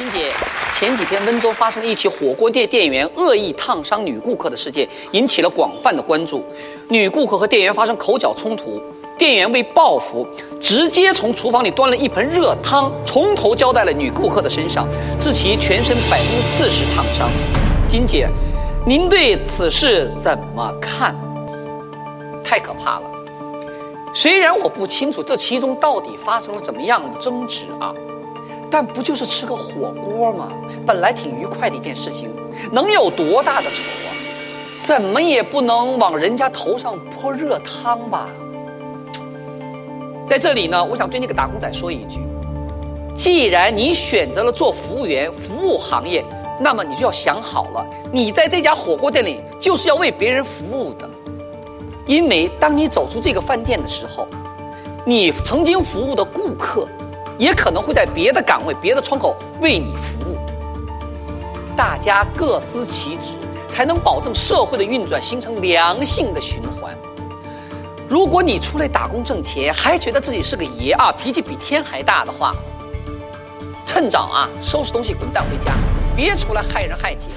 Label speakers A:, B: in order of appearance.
A: 金姐，前几天温州发生了一起火锅店店员恶意烫伤女顾客的事件，引起了广泛的关注。女顾客和店员发生口角冲突，店员为报复，直接从厨房里端了一盆热汤，从头浇在了女顾客的身上，致其全身百分之四十烫伤。金姐，您对此事怎么看？太可怕了。虽然我不清楚这其中到底发生了怎么样的争执啊。但不就是吃个火锅吗？本来挺愉快的一件事情，能有多大的仇啊？怎么也不能往人家头上泼热汤吧？在这里呢，我想对那个打工仔说一句：既然你选择了做服务员、服务行业，那么你就要想好了，你在这家火锅店里就是要为别人服务的。因为当你走出这个饭店的时候，你曾经服务的顾客。也可能会在别的岗位、别的窗口为你服务。大家各司其职，才能保证社会的运转，形成良性的循环。如果你出来打工挣钱，还觉得自己是个爷啊，脾气比天还大的话，趁早啊，收拾东西滚蛋回家，别出来害人害己。